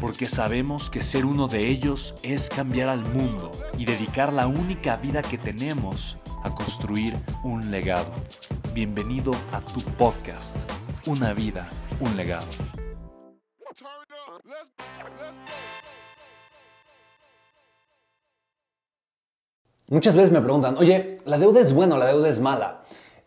porque sabemos que ser uno de ellos es cambiar al mundo y dedicar la única vida que tenemos a construir un legado. Bienvenido a tu podcast, Una vida, un legado. Muchas veces me preguntan, oye, ¿la deuda es buena o la deuda es mala?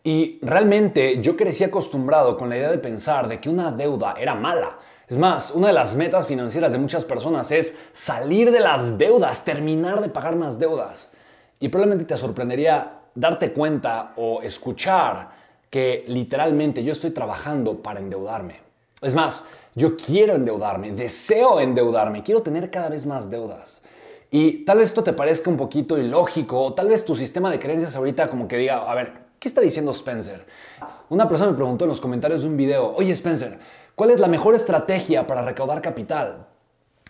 Y realmente yo crecí acostumbrado con la idea de pensar de que una deuda era mala. Es más, una de las metas financieras de muchas personas es salir de las deudas, terminar de pagar más deudas. Y probablemente te sorprendería darte cuenta o escuchar que literalmente yo estoy trabajando para endeudarme. Es más, yo quiero endeudarme, deseo endeudarme, quiero tener cada vez más deudas. Y tal vez esto te parezca un poquito ilógico, o tal vez tu sistema de creencias ahorita como que diga, a ver, ¿qué está diciendo Spencer? Una persona me preguntó en los comentarios de un video, oye Spencer, ¿Cuál es la mejor estrategia para recaudar capital?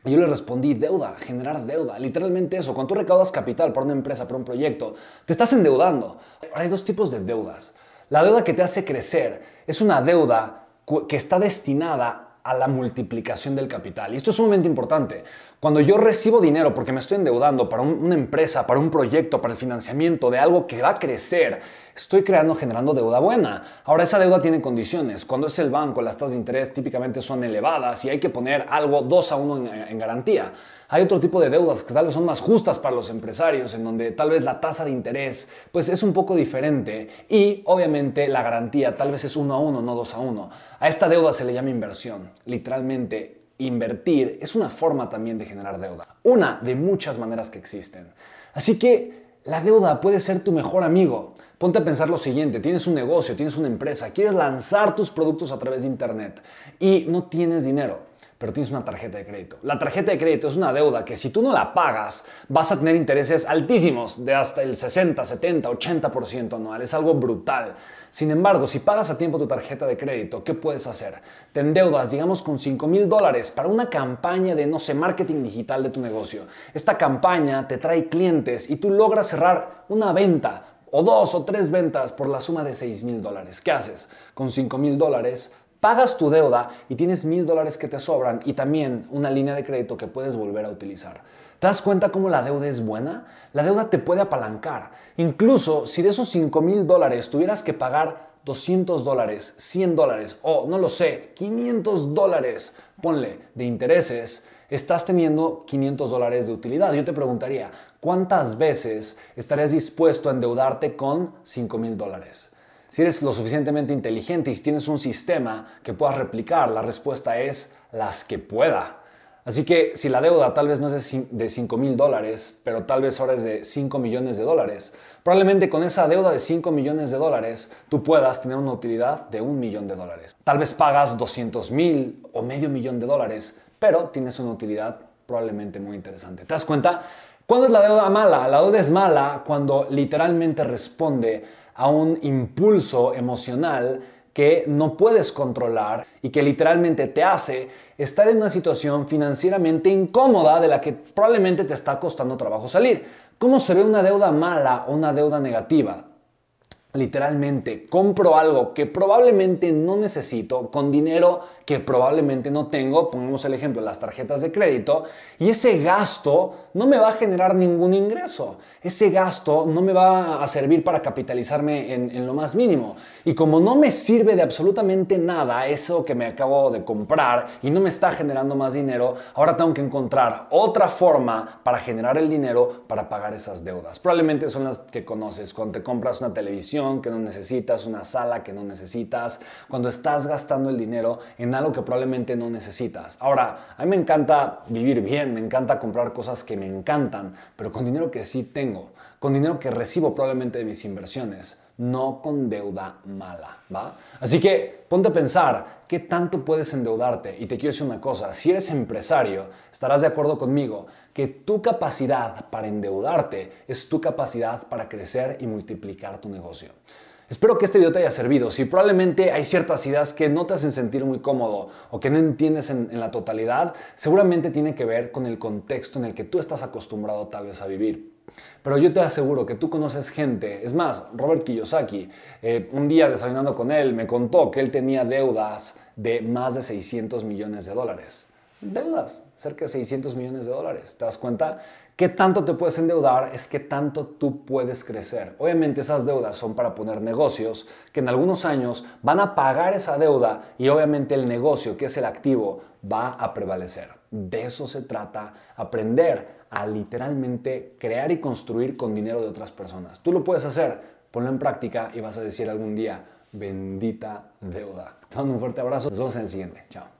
Y yo le respondí, deuda, generar deuda. Literalmente eso, cuando tú recaudas capital para una empresa, para un proyecto, te estás endeudando. Ahora hay dos tipos de deudas. La deuda que te hace crecer es una deuda que está destinada a la multiplicación del capital. Y esto es sumamente importante. Cuando yo recibo dinero porque me estoy endeudando para una empresa, para un proyecto, para el financiamiento de algo que va a crecer, estoy creando, generando deuda buena. Ahora, esa deuda tiene condiciones. Cuando es el banco, las tasas de interés típicamente son elevadas y hay que poner algo 2 a 1 en, garantía. Hay otro tipo de deudas que tal vez son más justas para los empresarios, en donde tal vez la tasa de interés pues es un poco diferente y obviamente la garantía tal vez es 1 a 1, no 2 a 1. A esta deuda se le llama inversión. Literalmente invertir es una forma también de generar deuda. Una de muchas maneras que existen. Así que la deuda puede ser tu mejor amigo. Ponte a pensar lo siguiente, tienes un negocio, tienes una empresa, quieres lanzar tus productos a través de Internet y no tienes dinero pero tienes una tarjeta de crédito. La tarjeta de crédito es una deuda que si tú no la pagas, vas a tener intereses altísimos, de hasta el 60, 70, 80% anual. Es algo brutal. Sin embargo, si pagas a tiempo tu tarjeta de crédito, ¿qué puedes hacer? Te endeudas, digamos, con 5 mil dólares para una campaña de, no sé, marketing digital de tu negocio. Esta campaña te trae clientes y tú logras cerrar una venta o dos o tres ventas por la suma de 6 mil dólares. ¿Qué haces? Con 5 mil dólares pagas tu deuda y tienes mil dólares que te sobran y también una línea de crédito que puedes volver a utilizar. ¿Te das cuenta cómo la deuda es buena? La deuda te puede apalancar. Incluso si de esos 5 mil dólares tuvieras que pagar 200 dólares, 100 dólares o no lo sé, 500 dólares, ponle, de intereses, estás teniendo 500 dólares de utilidad. Yo te preguntaría, ¿cuántas veces estarías dispuesto a endeudarte con 5 mil dólares? Si eres lo suficientemente inteligente y si tienes un sistema que puedas replicar, la respuesta es las que pueda. Así que si la deuda tal vez no es de 5 mil dólares, pero tal vez ahora es de 5 millones de dólares, probablemente con esa deuda de 5 millones de dólares tú puedas tener una utilidad de un millón de dólares. Tal vez pagas 200 mil o medio millón de dólares, pero tienes una utilidad probablemente muy interesante. ¿Te das cuenta? ¿Cuándo es la deuda mala? La deuda es mala cuando literalmente responde a un impulso emocional que no puedes controlar y que literalmente te hace estar en una situación financieramente incómoda de la que probablemente te está costando trabajo salir. ¿Cómo se ve una deuda mala o una deuda negativa? Literalmente, compro algo que probablemente no necesito con dinero que probablemente no tengo, pongamos el ejemplo, las tarjetas de crédito, y ese gasto no me va a generar ningún ingreso. Ese gasto no me va a servir para capitalizarme en, lo más mínimo. Y como no me sirve de absolutamente nada eso que me acabo de comprar y no me está generando más dinero, ahora tengo que encontrar otra forma para generar el dinero para pagar esas deudas. Probablemente son las que conoces cuando te compras una televisión que no necesitas, una sala que no necesitas, cuando estás gastando el dinero en algo que probablemente no necesitas. Ahora, a mí me encanta vivir bien, me encanta comprar cosas que me encantan, pero con dinero que sí tengo, con dinero que recibo probablemente de mis inversiones no con deuda mala, ¿va? Así que ponte a pensar qué tanto puedes endeudarte. Y te quiero decir una cosa, si eres empresario, estarás de acuerdo conmigo que tu capacidad para endeudarte es tu capacidad para crecer y multiplicar tu negocio. Espero que este video te haya servido. Si probablemente hay ciertas ideas que no te hacen sentir muy cómodo o que no entiendes en, en, la totalidad, seguramente tiene que ver con el contexto en el que tú estás acostumbrado tal vez a vivir. Pero yo te aseguro que tú conoces gente, es más, Robert Kiyosaki, eh, un día desayunando con él, me contó que él tenía deudas de más de 600 millones de dólares. Deudas, cerca de 600 millones de dólares. ¿Te das cuenta? ¿Qué tanto te puedes endeudar? Es que tanto tú puedes crecer. Obviamente esas deudas son para poner negocios que en algunos años van a pagar esa deuda y obviamente el negocio, que es el activo, va a prevalecer. De eso se trata, aprender a literalmente crear y construir con dinero de otras personas. Tú lo puedes hacer, ponlo en práctica y vas a decir algún día, bendita deuda. Te mando un fuerte abrazo, nos vemos en el siguiente. Chao.